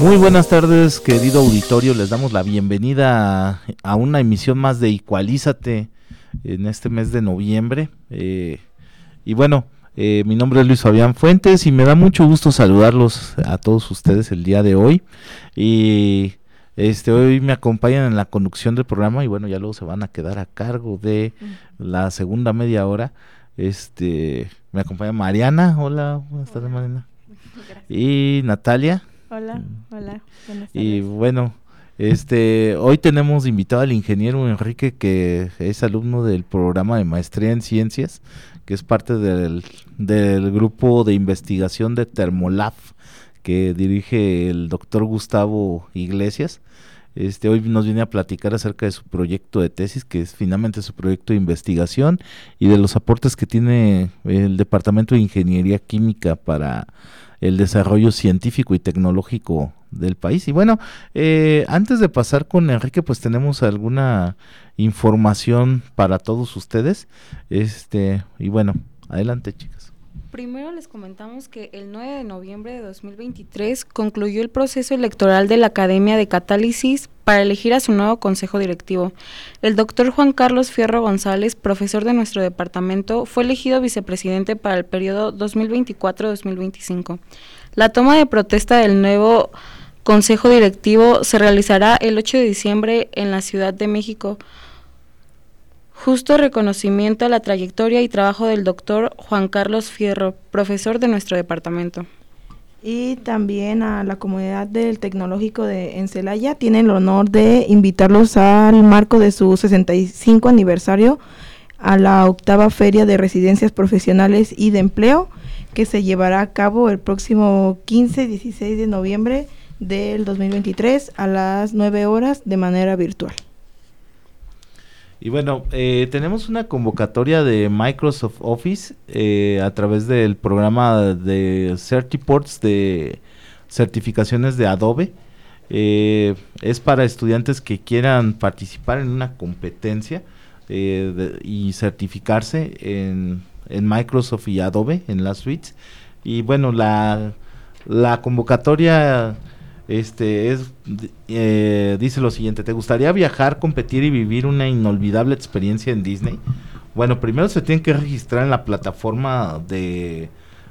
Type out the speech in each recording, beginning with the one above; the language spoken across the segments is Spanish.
Muy buenas tardes, querido auditorio. Les damos la bienvenida a, una emisión más de Igualízate en este mes de noviembre. Eh, y bueno, eh, mi nombre es Luis Fabián Fuentes y me da mucho gusto saludarlos a todos ustedes el día de hoy. Y este hoy me acompañan en la conducción del programa y bueno, ya luego se van a quedar a cargo de la segunda media hora. Este, me acompaña Mariana. Hola, buenas tardes, Mariana. Y Natalia. Hola, hola. y bueno, este, hoy tenemos invitado al ingeniero Enrique que es alumno del programa de maestría en ciencias, que es parte del, del grupo de investigación de Thermolab que dirige el doctor Gustavo Iglesias. Este, hoy nos viene a platicar acerca de su proyecto de tesis, que es finalmente su proyecto de investigación y de los aportes que tiene el Departamento de Ingeniería Química para el desarrollo científico y tecnológico del país. Y bueno, eh, antes de pasar con Enrique, pues tenemos alguna información para todos ustedes. Este, y bueno, adelante chicas. Primero les comentamos que el 9 de noviembre de 2023 concluyó el proceso electoral de la Academia de Catálisis para elegir a su nuevo consejo directivo. El doctor Juan Carlos Fierro González, profesor de nuestro departamento, fue elegido vicepresidente para el periodo 2024-2025. La toma de protesta del nuevo consejo directivo se realizará el 8 de diciembre en la Ciudad de México Justo reconocimiento a la trayectoria y trabajo del doctor Juan Carlos Fierro, profesor de nuestro departamento. Y también a la comunidad del Tecnológico de Encelaya. Tienen el honor de invitarlos al marco de su 65 aniversario a la octava Feria de Residencias Profesionales y de Empleo, que se llevará a cabo el próximo 15-16 de noviembre del 2023 a las 9 horas de manera virtual. Y bueno, eh, tenemos una convocatoria de Microsoft Office eh, a través del programa de Certiports de certificaciones de Adobe. Eh, es para estudiantes que quieran participar en una competencia y certificarse en, en, Microsoft y Adobe, en las suites. Y bueno, la, la convocatoria este es eh, dice lo siguiente, ¿te gustaría viajar, competir y vivir una inolvidable experiencia en Disney? Bueno, primero se tienen que registrar en la plataforma de,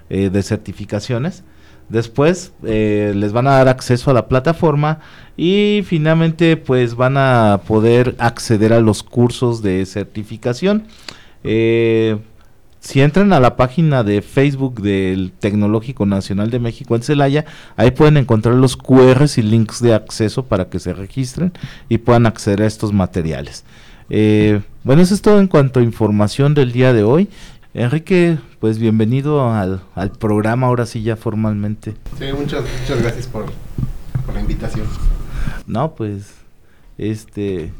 eh, de certificaciones. Después eh, les van a dar acceso a la plataforma y finalmente pues van a poder acceder a los cursos de certificación. Eh, si entran a la página de Facebook del Tecnológico Nacional de México en Celaya, ahí pueden encontrar los QRs y links de acceso para que se registren y puedan acceder a estos materiales. Eh, bueno, eso es todo en cuanto a información del día de hoy. Enrique, pues bienvenido al, programa, ahora sí ya formalmente. Sí, muchas, muchas gracias por, por la invitación. No, pues, este,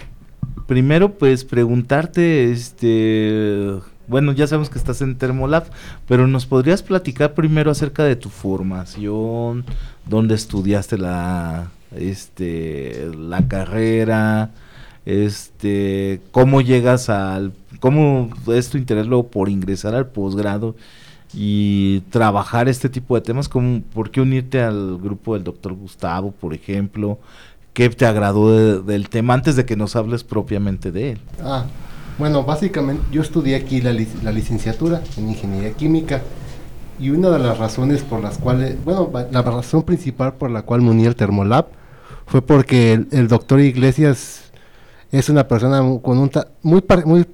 primero pues preguntarte, este bueno, ya sabemos que estás en Thermolab, pero nos podrías platicar primero acerca de tu formación, dónde estudiaste la, este, la carrera, este, cómo llegas al, cómo es tu interés luego por ingresar al posgrado y trabajar este tipo de temas, como por qué unirte al grupo del doctor Gustavo, por ejemplo, qué te agradó del tema antes de que nos hables propiamente de él. Ah, bueno, básicamente yo estudié aquí la, licenciatura en ingeniería química y una de las razones por las cuales, bueno, la razón principal por la cual me uní al Thermolab fue porque el, doctor Iglesias es una persona con un muy muy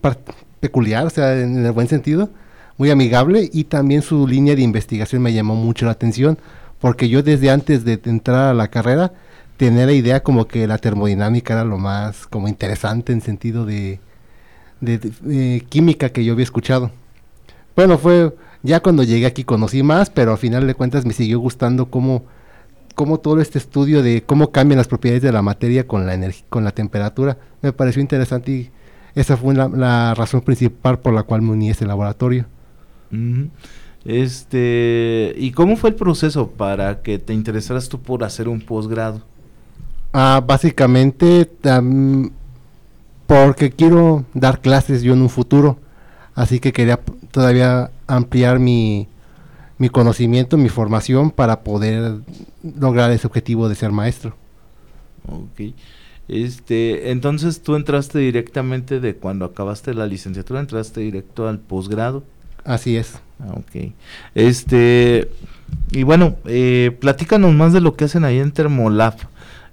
peculiar, o sea, en el buen sentido, muy amigable y también su línea de investigación me llamó mucho la atención porque yo desde antes de entrar a la carrera tenía la idea como que la termodinámica era lo más como interesante en sentido de de, química que yo había escuchado. Bueno, fue ya cuando llegué aquí conocí más, pero al final de cuentas me siguió gustando cómo cómo todo este estudio de cómo cambian las propiedades de la materia con la con la temperatura. Me pareció interesante y esa fue la, razón principal por la cual me uní a ese laboratorio. Este, ¿y cómo fue el proceso para que te interesaras tú por hacer un posgrado? Ah, básicamente porque quiero dar clases yo en un futuro, así que quería todavía ampliar mi, mi conocimiento, mi formación para poder lograr ese objetivo de ser maestro. Ok. Este, entonces tú entraste directamente de cuando acabaste la licenciatura, entraste directo al posgrado. Así es. Ah, ok. Este, y bueno, eh, platícanos más de lo que hacen ahí en Thermolab.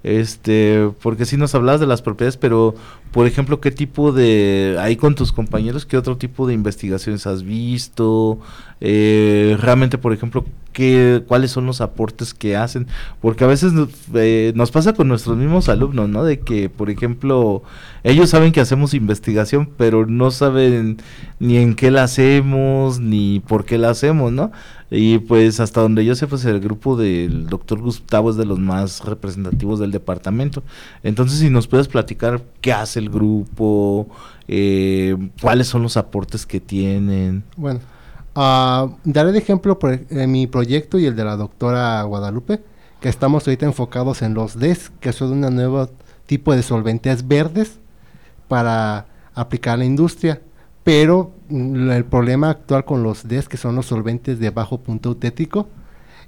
Este, porque si nos hablabas de las propiedades, pero por ejemplo, ¿qué tipo de, ahí con tus compañeros, qué otro tipo de investigaciones has visto? Eh, realmente, por ejemplo, ¿qué, ¿cuáles son los aportes que hacen? Porque a veces eh, nos pasa con nuestros mismos alumnos, ¿no? De que, por ejemplo, ellos saben que hacemos investigación, pero no saben ni en qué la hacemos, ni por qué la hacemos, ¿no? Y pues hasta donde yo sé, pues el grupo del doctor Gustavo es de los más representativos del departamento. Entonces, si nos puedes platicar qué hace el grupo, eh, cuáles son los aportes que tienen. Bueno, uh, daré de ejemplo por mi proyecto y el de la doctora Guadalupe, que estamos ahorita enfocados en los DES, que son un nuevo tipo de solventes verdes para aplicar a la industria pero mm, el problema actual con los DES, que son los solventes de bajo punto autético,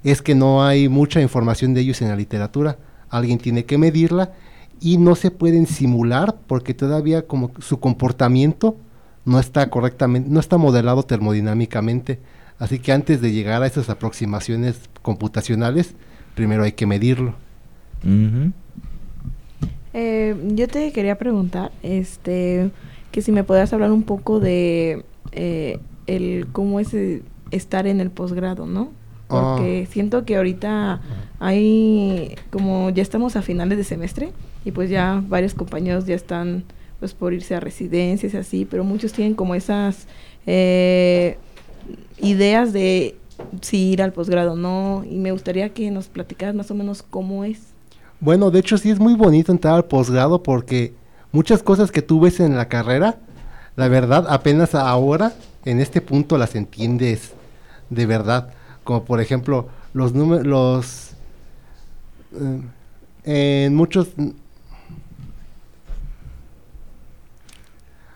es que no hay mucha información de ellos en la literatura. Alguien tiene que medirla y no se pueden simular porque todavía como su comportamiento no está correctamente, no está modelado termodinámicamente. Así que antes de llegar a esas aproximaciones computacionales, primero hay que medirlo. Eh, yo te quería preguntar, este, que si me podías hablar un poco de eh, el cómo es eh, estar en el posgrado, ¿no? Porque ah. siento que ahorita hay, como ya estamos a finales de semestre y pues ya varios compañeros ya están pues por irse a residencias y así, pero muchos tienen como esas eh, ideas de si ir al posgrado o no y me gustaría que nos platicaras más o menos cómo es. Bueno, de hecho sí es muy bonito entrar al posgrado porque muchas cosas que tú ves en la carrera, la verdad, apenas ahora, en este punto, las entiendes de verdad. Como por ejemplo, los números, los... Eh, en muchos...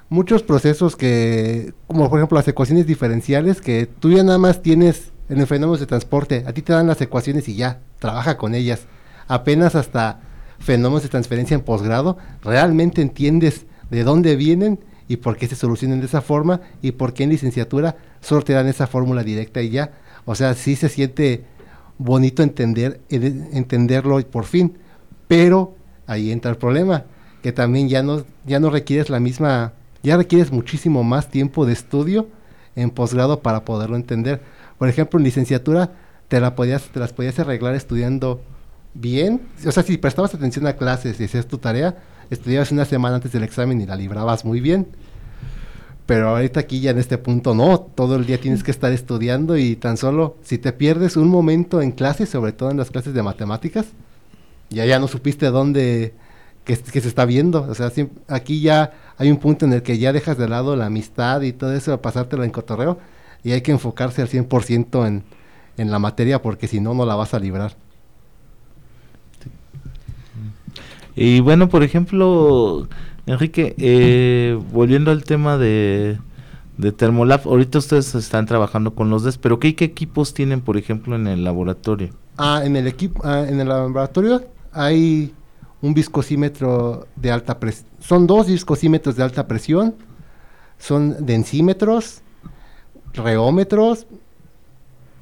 Muchos procesos que, como por ejemplo las ecuaciones diferenciales, que tú ya nada más tienes en el fenómeno de transporte, a ti te dan las ecuaciones y ya, trabaja con ellas. Apenas hasta fenómenos de transferencia en posgrado, realmente entiendes de dónde vienen y por qué se solucionan de esa forma y por qué en licenciatura solo te dan esa fórmula directa y ya. O sea, sí se siente bonito entender, entenderlo por fin, pero ahí entra el problema, que también ya no, ya no requieres la misma, ya requieres muchísimo más tiempo de estudio en posgrado para poderlo entender. Por ejemplo, en licenciatura te, la podías, te las podías arreglar estudiando bien. O sea, si prestabas atención a clases y hacías tu tarea, estudiabas una semana antes del examen y la librabas muy bien. Pero ahorita aquí ya en este punto no, todo el día tienes que estar estudiando y tan solo si te pierdes un momento en clases, sobre todo en las clases de matemáticas, ya ya no supiste dónde, se está viendo. O sea, aquí ya hay un punto en el que ya dejas de lado la amistad y todo eso, pasártelo en cotorreo, y hay que enfocarse al 100% en, en la materia porque si no, no la vas a librar. Y bueno, por ejemplo, Enrique, eh, volviendo al tema de, de Thermolab, ahorita ustedes están trabajando con los DES, pero ¿qué, equipos tienen, por ejemplo, en el laboratorio? Ah, en el equipo, ah, en el laboratorio hay un viscosímetro de alta presión. Son dos viscosímetros de alta presión, son densímetros, reómetros,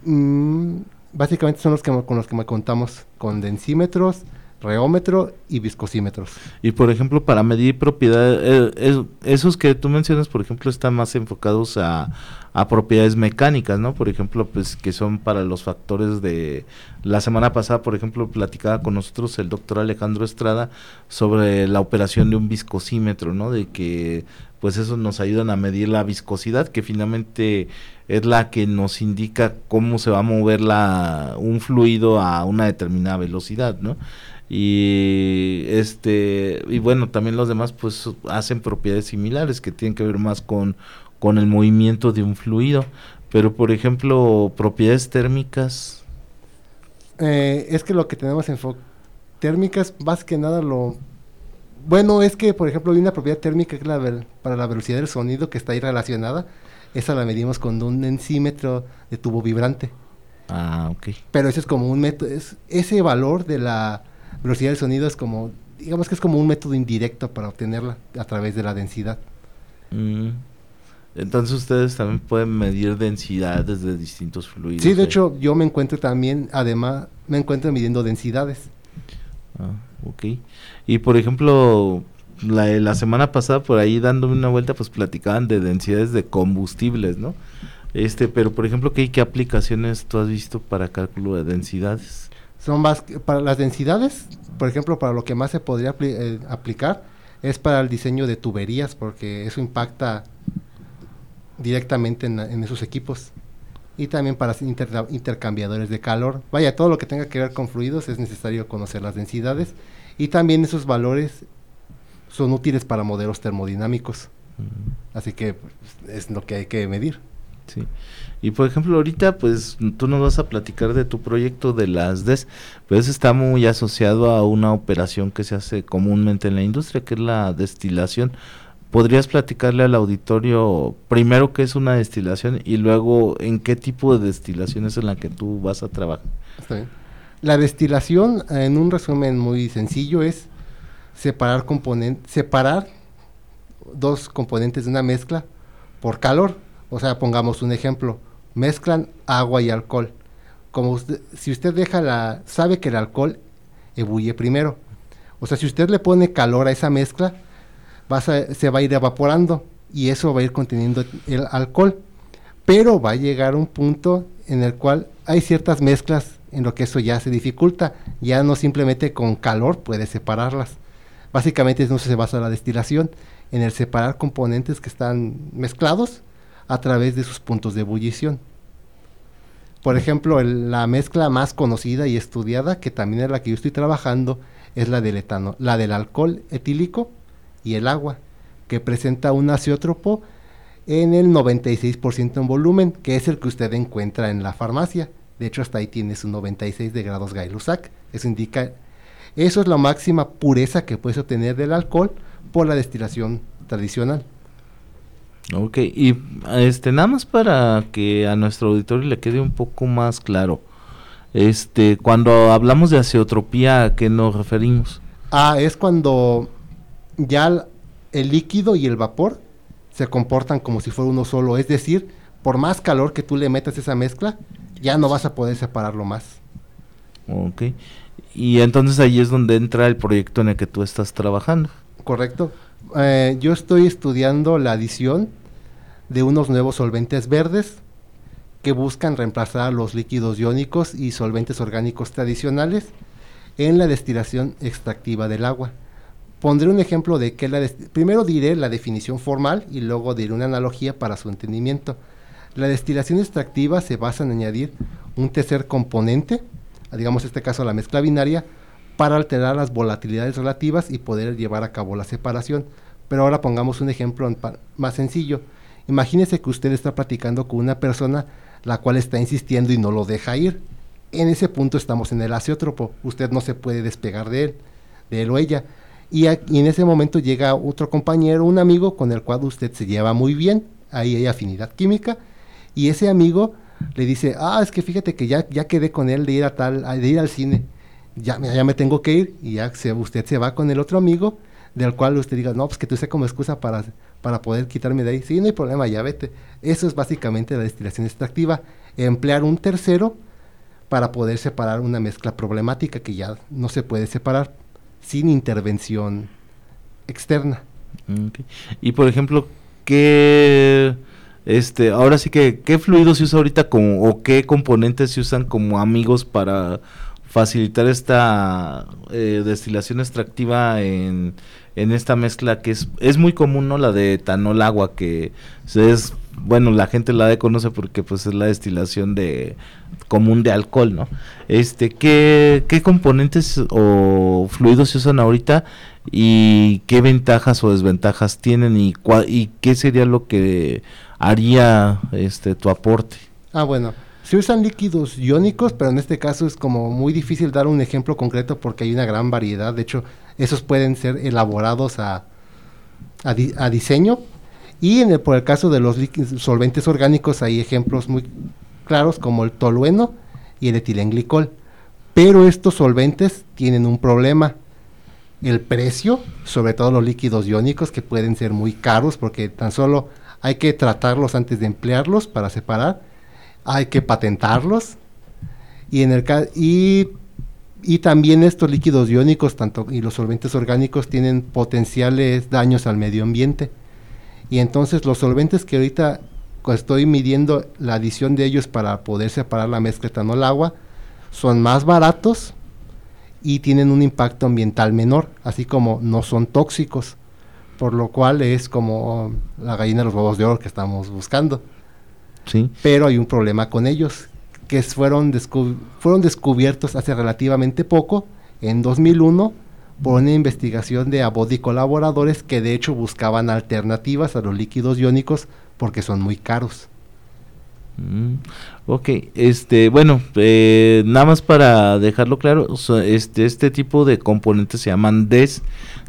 mm, básicamente son los que con los que contamos, con densímetros, reómetro y viscosímetros. Y por ejemplo, para medir propiedades, eh, esos que tú mencionas, por ejemplo, están más enfocados a, propiedades mecánicas, ¿no? Por ejemplo, pues que son para los factores de... La semana pasada, por ejemplo, platicaba con nosotros el doctor Alejandro Estrada sobre la operación de un viscosímetro, ¿no? De que pues eso nos ayudan a medir la viscosidad, que finalmente es la que nos indica cómo se va a mover la, un fluido a una determinada velocidad, ¿no? Y este y bueno, también los demás pues hacen propiedades similares que tienen que ver más con, con el movimiento de un fluido, pero por ejemplo, propiedades térmicas eh, es que lo que tenemos en térmicas más que nada lo bueno es que por ejemplo hay una propiedad térmica que es la para la velocidad del sonido que está ahí relacionada esa la medimos con un ensímetro de tubo vibrante. Ah, ok. Pero ese es como un método, es, ese valor de la velocidad del sonido es como, digamos que es como un método indirecto para obtenerla a través de la densidad. Mm. Entonces ustedes también pueden medir densidades de distintos fluidos. Sí, de ¿eh? hecho yo me encuentro también, además, me encuentro midiendo densidades. Ah, ok. Y por ejemplo, la, la semana pasada por ahí dándome una vuelta pues platicaban de densidades de combustibles, ¿no? Este, pero por ejemplo, ¿qué, qué aplicaciones tú has visto para cálculo de densidades? Son más para las densidades, por ejemplo, para lo que más se podría eh, aplicar es para el diseño de tuberías, porque eso impacta directamente en, esos equipos. Y también para intercambiadores de calor. Vaya, todo lo que tenga que ver con fluidos es necesario conocer las densidades. Y también esos valores son útiles para modelos termodinámicos. Así que pues, es lo que hay que medir. Sí. Y por ejemplo, ahorita pues tú nos vas a platicar de tu proyecto de las DES, pues está muy asociado a una operación que se hace comúnmente en la industria, que es la destilación. ¿Podrías platicarle al auditorio primero qué es una destilación y luego en qué tipo de destilación es en la que tú vas a trabajar? La destilación, en un resumen muy sencillo, es separar componentes, separar dos componentes de una mezcla por calor. O sea, pongamos un ejemplo, mezclan agua y alcohol. Como si usted deja la, sabe que el alcohol ebulle primero. O sea, si usted le pone calor a esa mezcla, se va a ir evaporando y eso va a ir conteniendo el alcohol. Pero va a llegar un punto en el cual hay ciertas mezclas en lo que eso ya se dificulta. Ya no simplemente con calor puede separarlas. Básicamente eso se basa la destilación, en el separar componentes que están mezclados a través de sus puntos de ebullición. Por ejemplo, la mezcla más conocida y estudiada, que también es la que yo estoy trabajando, es la del etano, la del alcohol etílico y el agua, que presenta un aciótropo en el 96% en volumen, que es el que usted encuentra en la farmacia. De hecho, hasta ahí tiene su 96 de grados Gay-Lussac. Eso indica eso es la máxima pureza que puedes obtener del alcohol por la destilación tradicional. Ok, y este nada más para que a nuestro auditorio le quede un poco más claro. Este, cuando hablamos de azeotropía, ¿a qué nos referimos? Ah, es cuando ya el líquido y el vapor se comportan como si fuera uno solo, es decir, por más calor que tú le metas a esa mezcla, ya no vas a poder separarlo más. Ok. Y entonces ahí es donde entra el proyecto en el que tú estás trabajando. Correcto. Eh, yo estoy estudiando la adición de unos nuevos solventes verdes que buscan reemplazar los líquidos iónicos y solventes orgánicos tradicionales en la destilación extractiva del agua. Pondré un ejemplo de que la primero diré la definición formal y luego diré una analogía para su entendimiento. La destilación extractiva se basa en añadir un tercer componente digamos este caso la mezcla binaria, para alterar las volatilidades relativas y poder llevar a cabo la separación. Pero ahora pongamos un ejemplo más sencillo. Imagínese que usted está platicando con una persona la cual está insistiendo y no lo deja ir. En ese punto estamos en el aciótropo. Usted no se puede despegar de él, de él o ella. Y, y, en ese momento llega otro compañero, un amigo con el cual usted se lleva muy bien. Ahí hay afinidad química. Y ese amigo le dice, ah, es que fíjate que ya, ya quedé con él de ir a tal, de ir al cine, ya, ya me tengo que ir, y ya usted se va con el otro amigo, del cual usted diga, no, pues que tú usé como excusa para, para poder quitarme de ahí. Sí, no hay problema, ya vete. Eso es básicamente la destilación extractiva, emplear un tercero para poder separar una mezcla problemática que ya no se puede separar sin intervención externa. Y por ejemplo, ¿qué este, ahora sí que, ¿qué fluidos se usa ahorita o qué componentes se usan como amigos para facilitar esta eh, destilación extractiva en, en esta mezcla que es, es muy común, ¿no? La de etanol agua, que es, bueno, la gente la de conoce porque pues es la destilación de común de alcohol, ¿no? Este, ¿qué, qué componentes o fluidos se usan ahorita y qué ventajas o desventajas tienen y, y qué sería lo que haría este tu aporte? Ah, bueno. Se usan líquidos iónicos, pero en este caso es como muy difícil dar un ejemplo concreto porque hay una gran variedad. De hecho, esos pueden ser elaborados a, a, diseño. Y en el, por el caso de los solventes orgánicos hay ejemplos muy claros como el tolueno y el etilenglicol. Pero estos solventes tienen un problema. El precio, sobre todo los líquidos iónicos, que pueden ser muy caros porque tan solo hay que tratarlos antes de emplearlos para separar hay que patentarlos. Y en el y, también estos líquidos iónicos tanto y los solventes orgánicos tienen potenciales daños al medio ambiente. Y entonces los solventes que ahorita estoy midiendo la adición de ellos para poder separar la mezcla etanol agua son más baratos y tienen un impacto ambiental menor así como no son tóxicos por lo cual es como la gallina de los huevos de oro que estamos buscando pero hay un problema con ellos, que fueron, fueron descubiertos hace relativamente poco, en 2001, por una investigación de Abodi colaboradores que de hecho buscaban alternativas a los líquidos iónicos porque son muy caros. Mm, ok, este, bueno, eh, nada más para dejarlo claro, este, este tipo de componentes se llaman DES.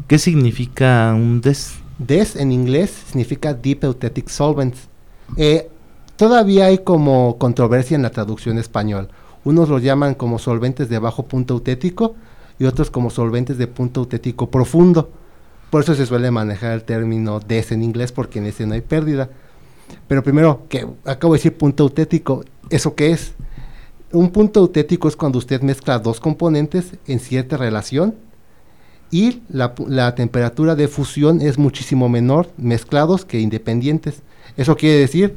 ¿Qué significa un DES? DES en inglés significa Deep Euthetic Solvents. Eh, Todavía hay como controversia en la traducción español. Unos los llaman como solventes de bajo punto autético y otros como solventes de punto autético profundo. Por eso se suele manejar el término DES en inglés porque en ese no hay pérdida. Pero primero, que acabo de decir punto autético, ¿eso qué es? Un punto autético es cuando usted mezcla dos componentes en cierta relación y la, la temperatura de fusión es muchísimo menor mezclados que independientes. Eso quiere decir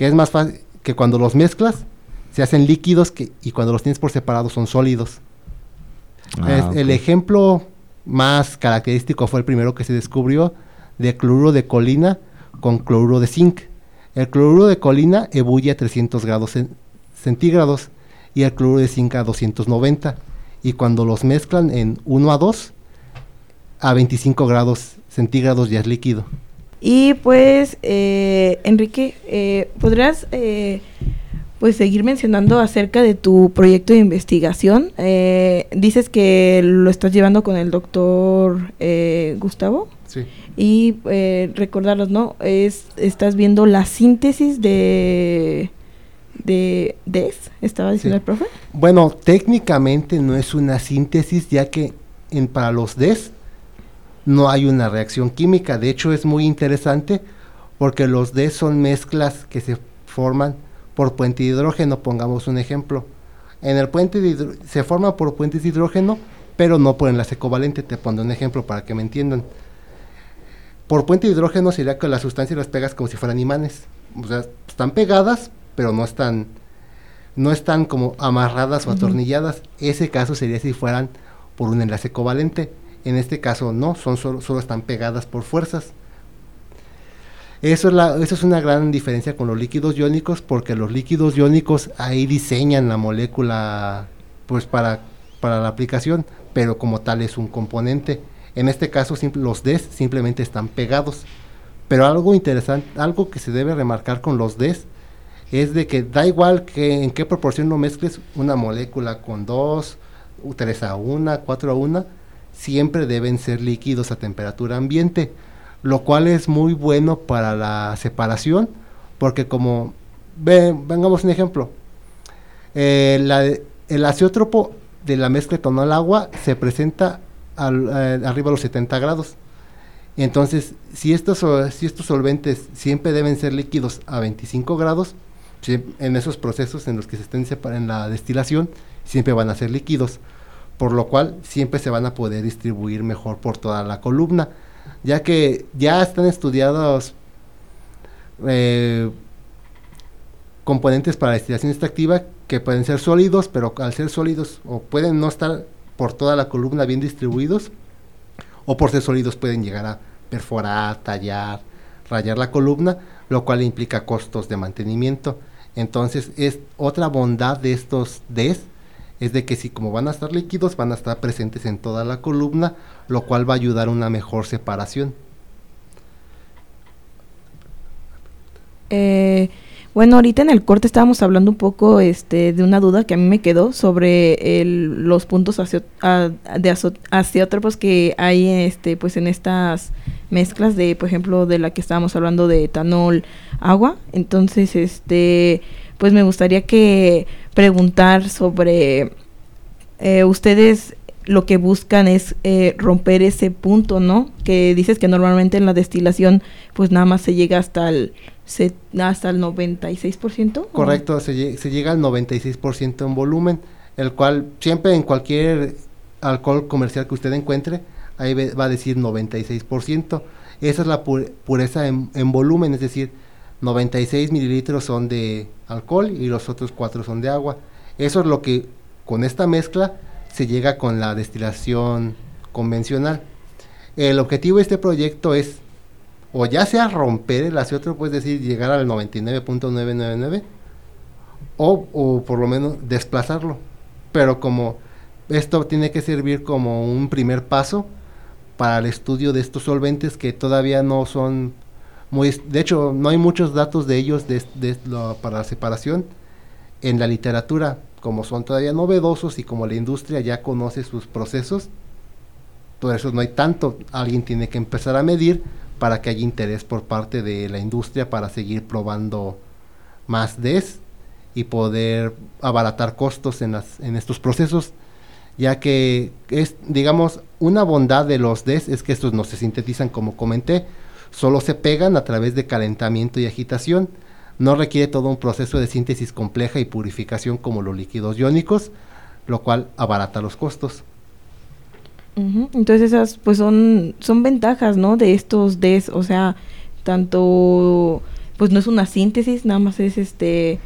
que es más fácil que cuando los mezclas se hacen líquidos que, y cuando los tienes por separado son sólidos. Ah, el ejemplo más característico fue el primero que se descubrió de cloruro de colina con cloruro de zinc. El cloruro de colina ebulle a 300 grados centígrados y el cloruro de zinc a 290. Y cuando los mezclan en 1 a 2, a 25 grados centígrados ya es líquido. Y pues, eh, Enrique, eh, ¿podrías eh, pues seguir mencionando acerca de tu proyecto de investigación? dices que lo estás llevando con el doctor Gustavo. Sí. Y recordarlos, ¿no? Es, estás viendo la síntesis de de DES, estaba diciendo el profe. Bueno, técnicamente no es una síntesis, ya que en, para los DES no hay una reacción química. De hecho, es muy interesante porque los D son mezclas que se forman por puente de hidrógeno, pongamos un ejemplo. En el puente de se forman por puentes de hidrógeno, pero no por enlace covalente. Te pongo un ejemplo para que me entiendan. Por puente de hidrógeno sería que las sustancias las pegas como si fueran imanes. O sea, están pegadas, pero no están, no están como amarradas o atornilladas. Ese caso sería si fueran por un enlace covalente. En este caso no, son solo, están pegadas por fuerzas. Eso es, la, eso es una gran diferencia con los líquidos iónicos porque los líquidos iónicos ahí diseñan la molécula pues para, para la aplicación, pero como tal es un componente. En este caso los DES simplemente están pegados. Pero algo interesante, algo que se debe remarcar con los DES es de que da igual que en qué proporción lo mezcles una molécula con 2, 3 a 1, 4 a 1, siempre deben ser líquidos a temperatura ambiente, lo cual es muy bueno para la separación, porque como, vengamos un ejemplo, eh, el azeótropo de la mezcla etanol-agua se presenta eh, arriba de los 70 grados. Entonces, si estos, si estos solventes siempre deben ser líquidos a 25 grados, en esos procesos en los que se estén en la destilación, siempre van a ser líquidos por lo cual siempre se van a poder distribuir mejor por toda la columna, ya que ya están estudiados eh, componentes para la destilación extractiva que pueden ser sólidos, pero al ser sólidos o pueden no estar por toda la columna bien distribuidos, o por ser sólidos pueden llegar a perforar, tallar, rayar la columna, lo cual implica costos de mantenimiento. Entonces, es otra bondad de estos DES es de que si como van a estar líquidos, van a estar presentes en toda la columna, lo cual va a ayudar a una mejor separación. Eh, bueno, ahorita en el corte estábamos hablando un poco este, de una duda que a mí me quedó sobre el, los puntos de azeótropos que hay este, pues en estas mezclas de, por ejemplo, de la que estábamos hablando de etanol, agua. Entonces, este, pues me gustaría que preguntar sobre eh, ustedes lo que buscan es eh, romper ese punto, ¿no? Que dices que normalmente en la destilación pues nada más se llega hasta el hasta el 96%. Correcto, se, se, llega al 96% en volumen, el cual siempre en cualquier alcohol comercial que usted encuentre, ahí va a decir 96%. Esa es la pureza en, en, volumen, es decir, 96 mililitros son de alcohol y los otros 4 son de agua. Eso es lo que con esta mezcla se llega con la destilación convencional. El objetivo de este proyecto es o ya sea romper el aciótropo, puedes decir llegar al 99.999, o, o por lo menos desplazarlo. Pero como esto tiene que servir como un primer paso para el estudio de estos solventes que todavía no son De hecho, no hay muchos datos de ellos para la separación en la literatura, como son todavía novedosos y como la industria ya conoce sus procesos, por eso no hay tanto, alguien tiene que empezar a medir para que haya interés por parte de la industria para seguir probando más DES y poder abaratar costos en, en estos procesos, ya que es, digamos, una bondad de los DES es que estos no se sintetizan como comenté, solo se pegan a través de calentamiento y agitación, no requiere todo un proceso de síntesis compleja y purificación como los líquidos iónicos, lo cual abarata los costos. Entonces esas pues son, son ventajas, ¿no? De estos DES, o sea, tanto pues no es una síntesis, nada más es este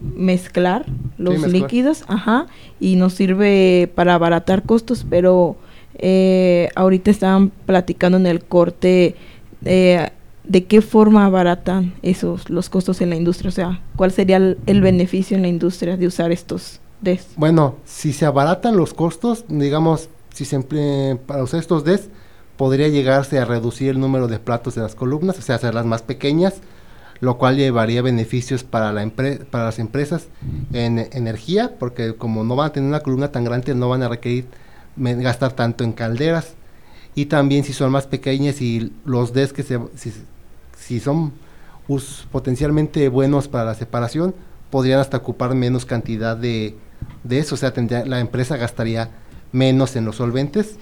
mezclar los líquidos, ajá, y nos sirve para abaratar costos, pero eh, ahorita estaban platicando en el corte eh, de qué forma abaratan esos los costos en la industria, o sea, cuál sería el, beneficio en la industria de usar estos DES. Bueno, si se abaratan los costos, digamos, si se para usar estos DES, podría llegarse a reducir el número de platos de las columnas, o sea, hacerlas más pequeñas, lo cual llevaría beneficios para, la para las empresas en energía, porque como no van a tener una columna tan grande, no van a requerir gastar tanto en calderas. Y también si son más pequeñas y los DES que se, si, son potencialmente buenos para la separación, podrían hasta ocupar menos cantidad de, de eso, o sea, tendría, la empresa gastaría menos en los solventes,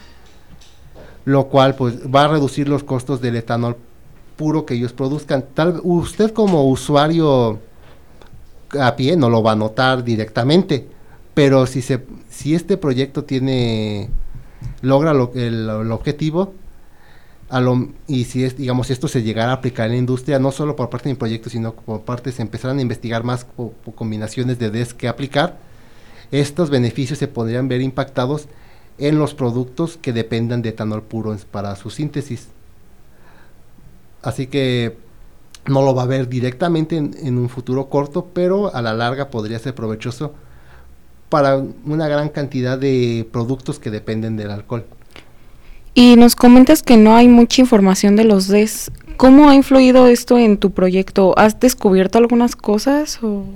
lo cual pues va a reducir los costos del etanol puro que ellos produzcan. Tal usted como usuario a pie no lo va a notar directamente, pero si se si este proyecto tiene logra lo, el, el, objetivo a lo, y si es digamos esto se llegara a aplicar en la industria no solo por parte de mi proyecto sino por parte se empezaran a investigar más combinaciones de DES que aplicar estos beneficios se podrían ver impactados en los productos que dependan de etanol puro para su síntesis. Así que no lo va a ver directamente en, un futuro corto, pero a la larga podría ser provechoso para una gran cantidad de productos que dependen del alcohol. Y nos comentas que no hay mucha información de los DES. ¿Cómo ha influido esto en tu proyecto? ¿Has descubierto algunas cosas o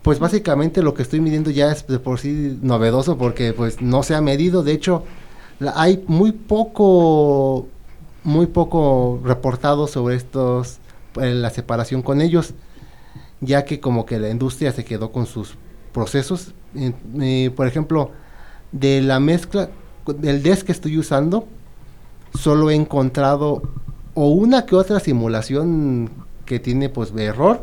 pues básicamente lo que estoy midiendo ya es de por sí novedoso porque pues no se ha medido, de hecho hay muy poco muy poco reportado sobre estos eh, la separación con ellos, ya que como que la industria se quedó con sus procesos, eh, por ejemplo, de la mezcla del DES que estoy usando, solo he encontrado o una que otra simulación que tiene pues error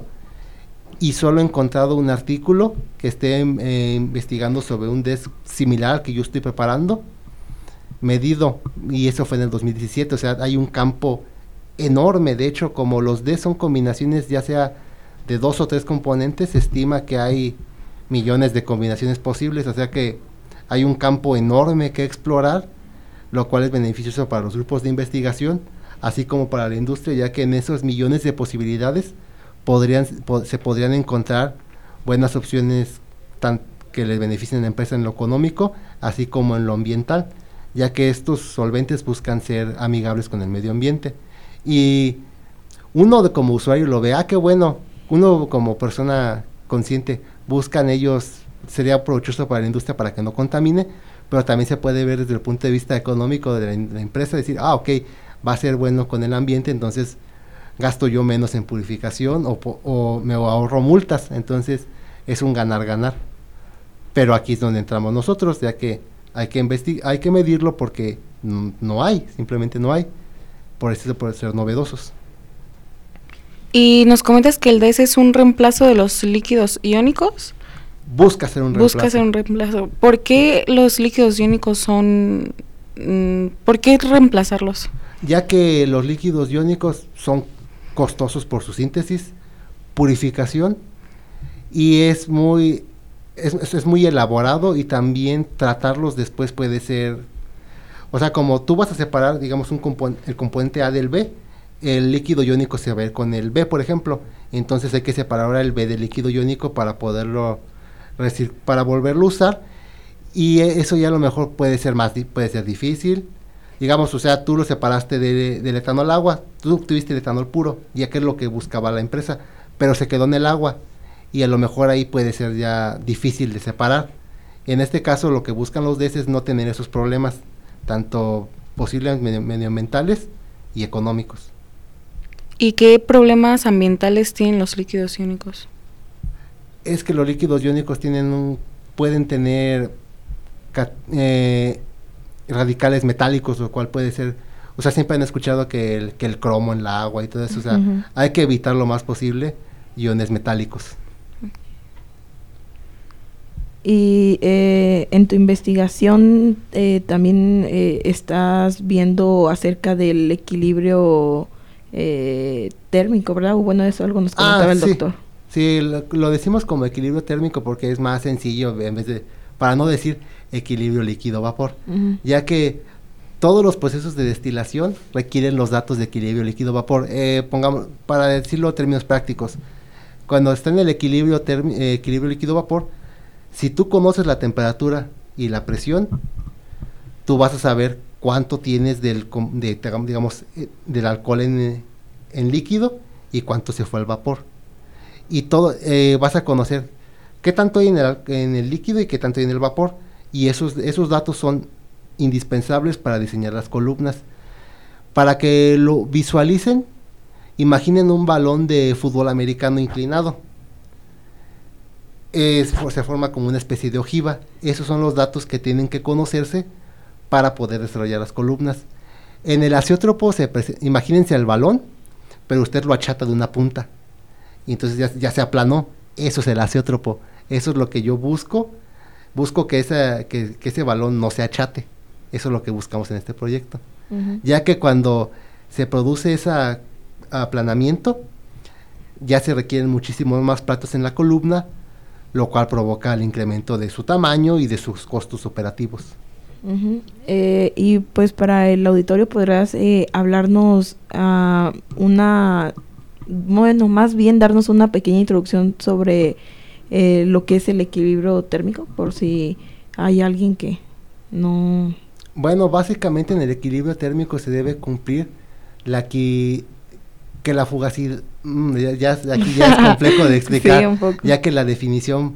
y solo he encontrado un artículo que esté eh, investigando sobre un DES similar que yo estoy preparando, medido, y eso fue en el 2017, o sea, hay un campo enorme, de hecho, como los DES son combinaciones ya sea de dos o tres componentes, se estima que hay millones de combinaciones posibles, o sea que hay un campo enorme que explorar, lo cual es beneficioso para los grupos de investigación, así como para la industria, ya que en esos millones de posibilidades podrían, se podrían encontrar buenas opciones que les beneficien a la empresa en lo económico, así como en lo ambiental, ya que estos solventes buscan ser amigables con el medio ambiente. Y uno como usuario lo ve, ah, qué bueno, uno como persona consciente, buscan ellos, sería provechoso para la industria para que no contamine, pero también se puede ver desde el punto de vista económico de la, empresa, decir, ah, ok, va a ser bueno con el ambiente, entonces gasto yo menos en purificación o, o me ahorro multas, entonces es un ganar-ganar. Pero aquí es donde entramos nosotros, ya que hay que hay que medirlo porque no, hay, simplemente no hay, por eso por ser novedosos. Y nos comentas que el DS es un reemplazo de los líquidos iónicos. Busca ser un reemplazo. Busca ser un reemplazo. ¿Por qué los líquidos iónicos son... Mm, ¿Por qué reemplazarlos? Ya que los líquidos iónicos son costosos por su síntesis, purificación y es muy es, es, muy elaborado y también tratarlos después puede ser o sea como tú vas a separar digamos un el componente A del B el líquido iónico se va a ver con el B, por ejemplo. Entonces hay que separar ahora el B del líquido iónico para poderlo para volverlo a usar. Y e, eso ya a lo mejor puede ser más puede ser difícil. Digamos, o sea, tú lo separaste de, del etanol agua, tú tuviste el etanol puro, ya que es lo que buscaba la empresa, pero se quedó en el agua y a lo mejor ahí puede ser ya difícil de separar. En este caso lo que buscan los DS es no tener esos problemas, tanto posibles medioambientales y económicos. ¿Y qué problemas ambientales tienen los líquidos iónicos? Es que los líquidos iónicos tienen un, pueden tener eh, radicales metálicos, lo cual puede ser, o sea, siempre han escuchado que el, que el cromo en la agua y todo eso, o sea, hay que evitar lo más posible iones metálicos. Y eh, en tu investigación eh, también estás viendo acerca del equilibrio eh, térmico, ¿verdad? O bueno, eso algo nos comentaba ah, el doctor. Sí, lo, decimos como equilibrio térmico porque es más sencillo en vez de, para no decir equilibrio líquido-vapor, ya que todos los procesos de destilación requieren los datos de equilibrio líquido-vapor. Eh, pongamos, para decirlo en términos prácticos, cuando está en el equilibrio, eh, equilibrio líquido-vapor, si tú conoces la temperatura y la presión, tú vas a saber cuánto tienes del, digamos, eh, del alcohol en, líquido y cuánto se fue al vapor. Y todo, eh, vas a conocer qué tanto hay en el, en el, líquido y qué tanto hay en el vapor. Y esos, esos datos son indispensables para diseñar las columnas. Para que lo visualicen, imaginen un balón de fútbol americano inclinado. se forma como una especie de ojiva. Esos son los datos que tienen que conocerse para poder desarrollar las columnas. En el aciótropo, se imagínense el balón, pero usted lo achata de una punta. Y entonces ya, se aplanó. Eso es el aciótropo. Eso es lo que yo busco. Busco que, esa, que, ese balón no se achate. Eso es lo que buscamos en este proyecto. Ya que cuando se produce ese aplanamiento, ya se requieren muchísimos más platos en la columna, lo cual provoca el incremento de su tamaño y de sus costos operativos. Eh, y pues para el auditorio podrás eh, hablarnos uh, una, bueno, más bien darnos una pequeña introducción sobre eh, lo que es el equilibrio térmico, por si hay alguien que no... Bueno, básicamente en el equilibrio térmico se debe cumplir la que que la fugacidad mm, ya, aquí ya es complejo de explicar ya que la definición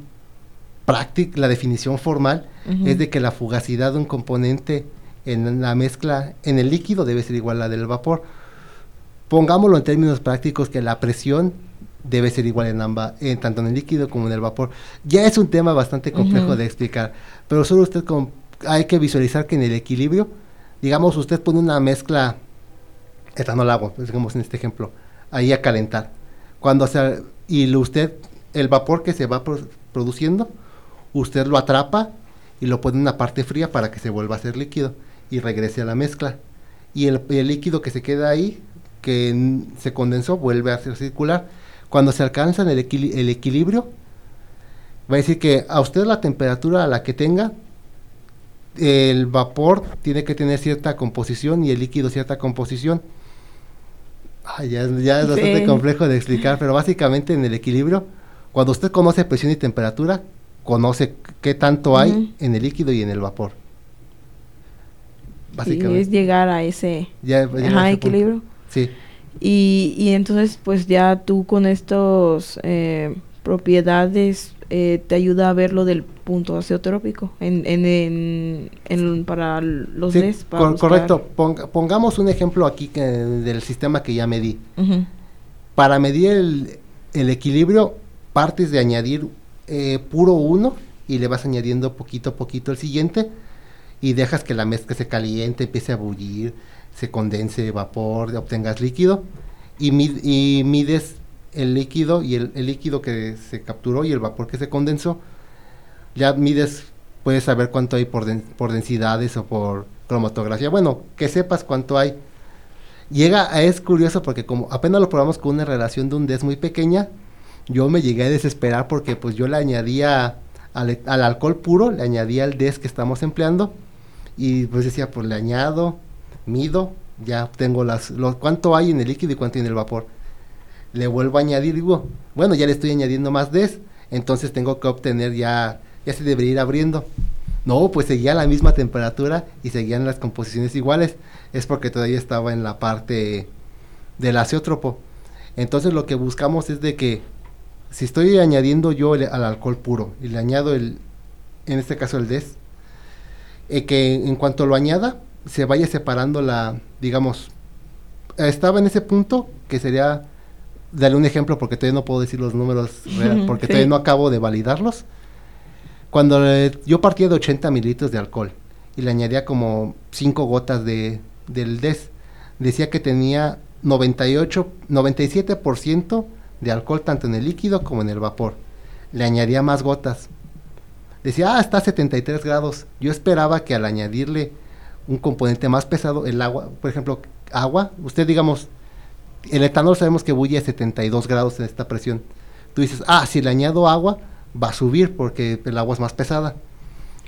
práctica la definición formal es de que la fugacidad de un componente en la mezcla, en el líquido, debe ser igual a la del vapor. Pongámoslo en términos prácticos que la presión debe ser igual en ambas, en, tanto en el líquido como en el vapor. Ya es un tema bastante complejo de explicar, pero solo usted hay que visualizar que en el equilibrio, digamos, usted pone una mezcla etanol agua, digamos en este ejemplo, ahí a calentar. Cuando se, y usted, el vapor que se va produciendo, usted lo atrapa y lo pone en una parte fría para que se vuelva a ser líquido y regrese a la mezcla. Y el, líquido que se queda ahí, que se condensó, vuelve a ser circular. Cuando se alcanza el, el equilibrio, Va a decir que a usted la temperatura a la que tenga, el vapor tiene que tener cierta composición y el líquido cierta composición. ya, es bastante complejo de explicar, pero básicamente en el equilibrio, cuando usted conoce presión y temperatura, conoce qué tanto hay en el líquido y en el vapor. Básicamente. Y es llegar a ese, equilibrio. Sí. Y, y entonces, pues ya tú con estos eh, propiedades eh, te ayuda a ver lo del punto azeotrópico en, en, en, para los sí, correcto. pongamos un ejemplo aquí que, del sistema que ya medí. Para medir el, el, equilibrio, partes de añadir eh, puro uno y le vas añadiendo poquito a poquito el siguiente y dejas que la mezcla se caliente, empiece a bullir, se condense vapor, obtengas líquido y, mides el líquido y el, líquido que se capturó y el vapor que se condensó, ya mides, puedes saber cuánto hay por, por densidades o por cromatografía. Bueno, que sepas cuánto hay. Llega, a, es curioso porque como apenas lo probamos con una relación de un DES muy pequeña, yo me llegué a desesperar porque pues yo le añadía al, alcohol puro, le añadía el DES que estamos empleando y pues decía, pues le añado, mido, ya tengo las, lo, cuánto hay en el líquido y cuánto en el vapor le vuelvo a añadir, digo, bueno, ya le estoy añadiendo más DES, entonces tengo que obtener ya, ya se debería ir abriendo. No, pues seguía la misma temperatura y seguían las composiciones iguales. Es porque todavía estaba en la parte del azeótropo. Entonces lo que buscamos es de que si estoy añadiendo yo al alcohol puro y le añado el, en este caso el DES, eh, que en cuanto lo añada se vaya separando la, digamos, estaba en ese punto que sería Dale un ejemplo porque todavía no puedo decir los números porque todavía no acabo de validarlos. Cuando yo partía de 80 mililitros de alcohol y le añadía como 5 gotas de, del DES, decía que tenía 98, 97% de alcohol tanto en el líquido como en el vapor. Le añadía más gotas. Decía, ah, está a 73 grados. Yo esperaba que al añadirle un componente más pesado, el agua, por ejemplo, agua, usted digamos, el etanol sabemos que bulle a 72 grados en esta presión. Tú dices, ah, si le añado agua, va a subir porque el agua es más pesada.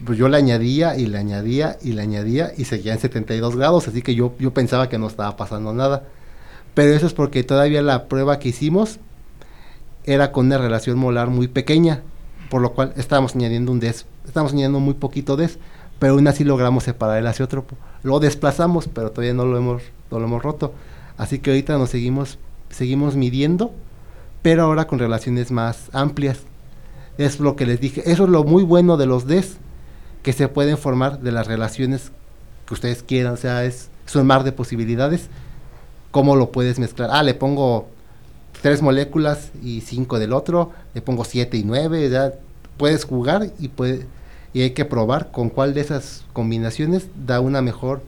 Pues yo le añadía y le añadía y le añadía y seguía en 72 grados, así que yo, yo pensaba que no estaba pasando nada. Pero eso es porque todavía la prueba que hicimos era con una relación molar muy pequeña, por lo cual estábamos añadiendo un des, estábamos añadiendo muy poquito des, pero aún así logramos separar el azeótropo. Lo desplazamos, pero todavía no lo hemos, no lo hemos roto. Así que ahorita nos seguimos, seguimos midiendo, pero ahora con relaciones más amplias. Es lo que les dije. Eso es lo muy bueno de los DES, que se pueden formar de las relaciones que ustedes quieran. O sea, es, un mar de posibilidades. ¿Cómo lo puedes mezclar? Ah, le pongo tres moléculas y cinco del otro, le pongo siete y nueve, ya puedes jugar y puede, y hay que probar con cuál de esas combinaciones da una mejor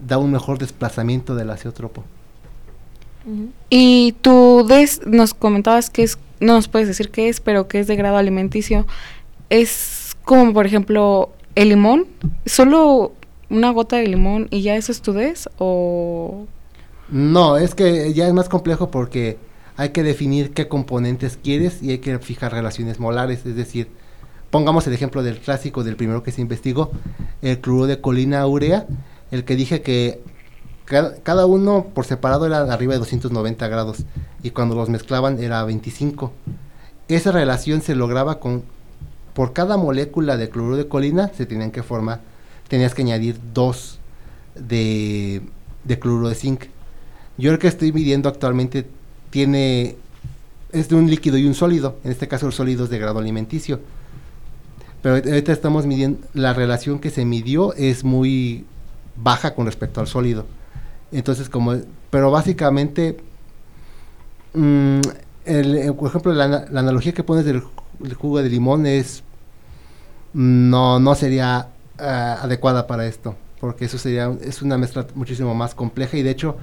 da un mejor desplazamiento del azeotropo. Y tú des, nos comentabas que es, no nos puedes decir qué es, pero que es de grado alimenticio. Es como, por ejemplo, el limón, solo una gota de limón y ya eso es tu des o... No, es que ya es más complejo porque hay que definir qué componentes quieres y hay que fijar relaciones molares, es decir, pongamos el ejemplo del clásico del primero que se investigó, el cloruro de colina urea, el que dije que cada, uno por separado era arriba de 290 grados y cuando los mezclaban era 25. Esa relación se lograba con por cada molécula de cloruro de colina se tenían que formar, tenías que añadir dos de, de cloruro de zinc. Yo el que estoy midiendo actualmente tiene es de un líquido y un sólido, en este caso el sólido es de grado alimenticio. Pero ahorita estamos midiendo, la relación que se midió es muy baja con respecto al sólido. Entonces, como, pero básicamente, mm, el, por ejemplo, la, analogía que pones del, jugo de limón es, no, no sería eh, adecuada para esto, porque eso sería, es una mezcla muchísimo más compleja y de hecho,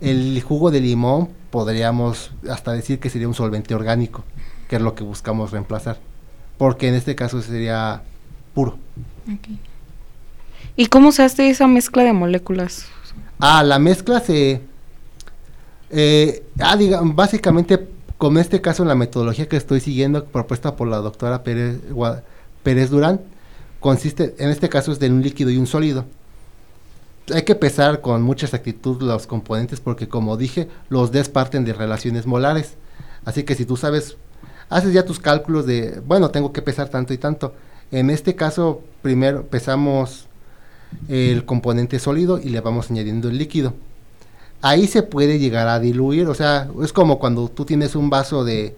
el jugo de limón podríamos hasta decir que sería un solvente orgánico, que es lo que buscamos reemplazar, porque en este caso sería puro. ¿Y cómo se hace esa mezcla de moléculas? Ah, la mezcla se... Eh, ah, básicamente como en este caso la metodología que estoy siguiendo, propuesta por la doctora Pérez, Pérez Durán, consiste, en este caso es de un líquido y un sólido. Hay que pesar con mucha exactitud los componentes porque como dije, los des parten de relaciones molares. Así que si tú sabes, haces ya tus cálculos de, bueno, tengo que pesar tanto y tanto. En este caso, primero pesamos el componente sólido y le vamos añadiendo el líquido ahí se puede llegar a diluir, o sea, es como cuando tú tienes un vaso de,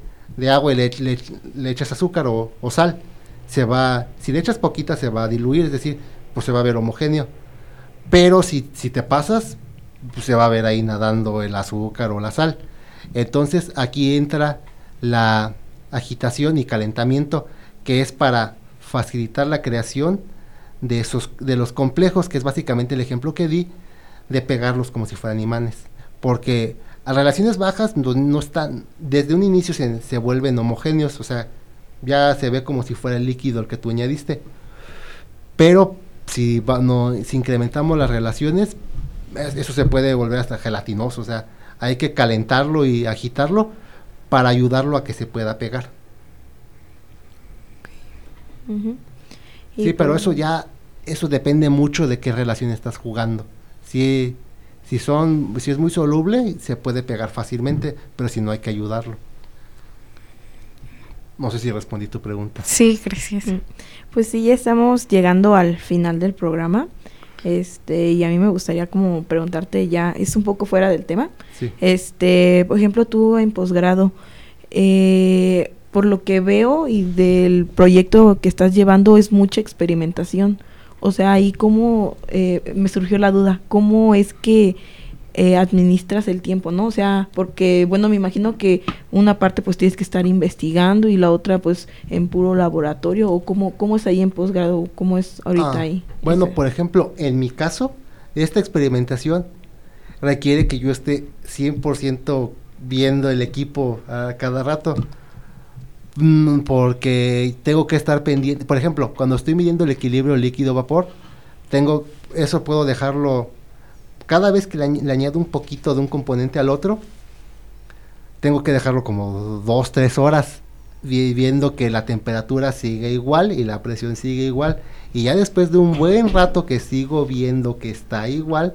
agua y le, echas azúcar o, sal, se va, si le echas poquita se va a diluir, es decir, pues se va a ver homogéneo, pero si, si te pasas, pues se va a ver ahí nadando el azúcar o la sal. Entonces aquí entra la agitación y calentamiento, que es para facilitar la creación de, esos, de los complejos, que es básicamente el ejemplo que di, de pegarlos como si fueran imanes. Porque a relaciones bajas no, no están, desde un inicio se, se, vuelven homogéneos, o sea, ya se ve como si fuera el líquido el que tú añadiste. Pero si, no, si incrementamos las relaciones, eso se puede volver hasta gelatinoso, o sea, hay que calentarlo y agitarlo para ayudarlo a que se pueda pegar. Sí, pero eso ya, eso depende mucho de qué relación estás jugando. Si, si, son, si es muy soluble, se puede pegar fácilmente, pero si no hay que ayudarlo. No sé si respondí tu pregunta. Sí, gracias. Mm. Pues sí, ya estamos llegando al final del programa. Este, y a mí me gustaría como preguntarte ya, es un poco fuera del tema. Sí. Este, por ejemplo, tú en posgrado, eh, por lo que veo y del proyecto que estás llevando es mucha experimentación. O sea, ahí cómo eh, me surgió la duda, cómo es que eh, administras el tiempo, ¿no? O sea, porque, bueno, me imagino que una parte pues tienes que estar investigando y la otra pues en puro laboratorio, o cómo, cómo es ahí en posgrado, cómo es ahorita ah, ahí. Bueno, por ejemplo, en mi caso, esta experimentación requiere que yo esté 100% viendo el equipo a cada rato. Mm, porque tengo que estar pendiente. Por ejemplo, cuando estoy midiendo el equilibrio líquido-vapor, tengo eso puedo dejarlo cada vez que le, añado un poquito de un componente al otro, tengo que dejarlo como dos, tres horas viendo que la temperatura sigue igual y la presión sigue igual. Y ya después de un buen rato que sigo viendo que está igual,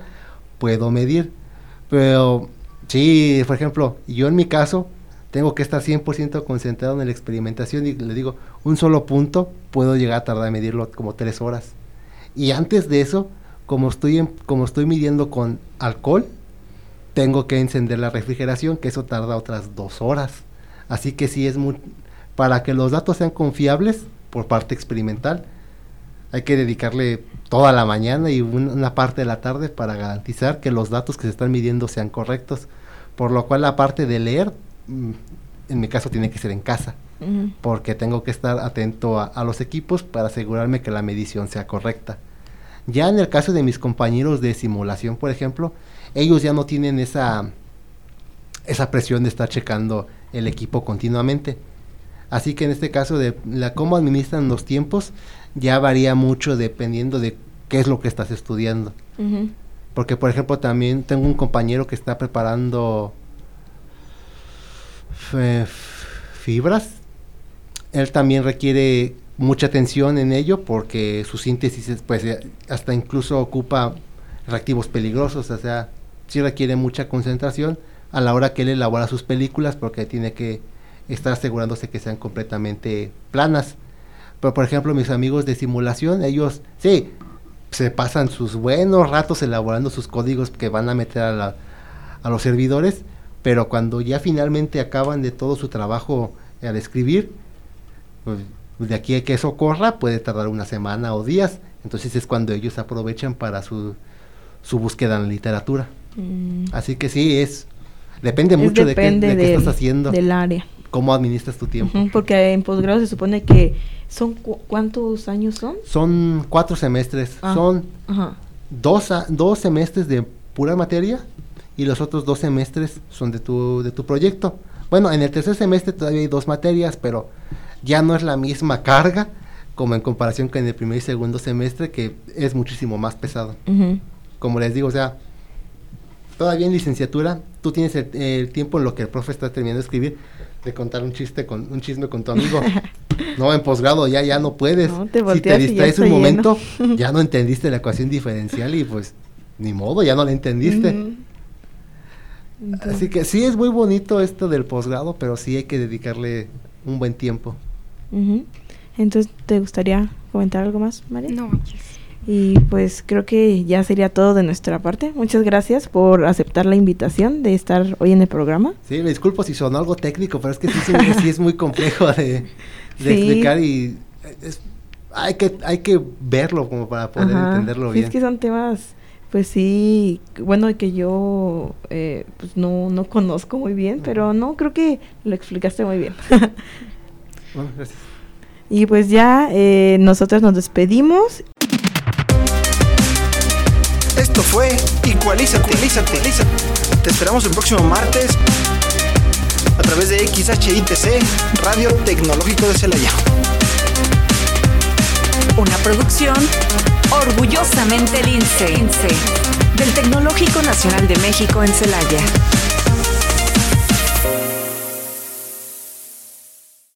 puedo medir. Pero sí, por ejemplo, yo en mi caso, tengo que estar 100% concentrado en la experimentación y le digo, un solo punto puedo llegar a tardar en medirlo como tres horas. Y antes de eso, como estoy, como estoy midiendo con alcohol, tengo que encender la refrigeración, que eso tarda otras dos horas. Así que sí es muy, para que los datos sean confiables por parte experimental, hay que dedicarle toda la mañana y una parte de la tarde para garantizar que los datos que se están midiendo sean correctos. Por lo cual la parte de leer Mm, en mi caso tiene que ser en casa, porque tengo que estar atento a, los equipos para asegurarme que la medición sea correcta. Ya en el caso de mis compañeros de simulación, por ejemplo, ellos ya no tienen esa, esa presión de estar checando el equipo continuamente. Así que en este caso de la cómo administran los tiempos ya varía mucho dependiendo de qué es lo que estás estudiando. Porque por ejemplo también tengo un compañero que está preparando fibras. Él también requiere mucha atención en ello porque su síntesis pues eh, hasta incluso ocupa reactivos peligrosos, o sea, sí requiere mucha concentración a la hora que él elabora sus películas porque tiene que estar asegurándose que sean completamente planas. Pero por ejemplo, mis amigos de simulación, ellos sí se pasan sus buenos ratos elaborando sus códigos que van a meter a, a los servidores, pero cuando ya finalmente acaban de todo su trabajo al escribir, pues, de aquí a que eso corra puede tardar una semana o días, entonces es cuando ellos aprovechan para su, su búsqueda en la literatura. Mm. Así que sí, es depende mucho de, qué, estás haciendo. Del área. Cómo administras tu tiempo. porque en posgrado se supone que son ¿cuántos años son? Son cuatro semestres. Ah, son dos, dos semestres de pura materia y los otros dos semestres son de tu, de tu proyecto. Bueno, en el tercer semestre todavía hay dos materias, pero ya no es la misma carga como en comparación con el primer y segundo semestre, que es muchísimo más pesado. Como les digo, o sea, todavía en licenciatura, tú tienes el, tiempo en lo que el profe está terminando de escribir, de contar un chiste con un chisme con tu amigo. no, en posgrado ya ya no puedes. No, te si te distraes un lleno. momento, ya no entendiste la ecuación diferencial y pues ni modo, ya no la entendiste. Entonces, Así que sí es muy bonito esto del posgrado, pero sí hay que dedicarle un buen tiempo. Ujú. Entonces, ¿te gustaría comentar algo más, María? No, Y pues creo que ya sería todo de nuestra parte. Muchas gracias por aceptar la invitación de estar hoy en el programa. Sí, me disculpo si sonó algo técnico, pero es que sí, sí, sí es muy complejo de, de Sí. explicar y es- hay, que, hay que verlo como para poder Ajá. entenderlo Sí, bien. es que son temas, pues sí, bueno, que yo eh, pues no, no conozco muy bien, pero no, creo que lo explicaste muy bien. Gracias. y pues ya eh, nosotros nos despedimos. Esto fue Igualízate, Igualízate, Igualízate. Te esperamos el próximo martes a través de XHITC, Radio Tecnológico de Celaya. Una producción orgullosamente lince del Tecnológico Nacional de México en Celaya.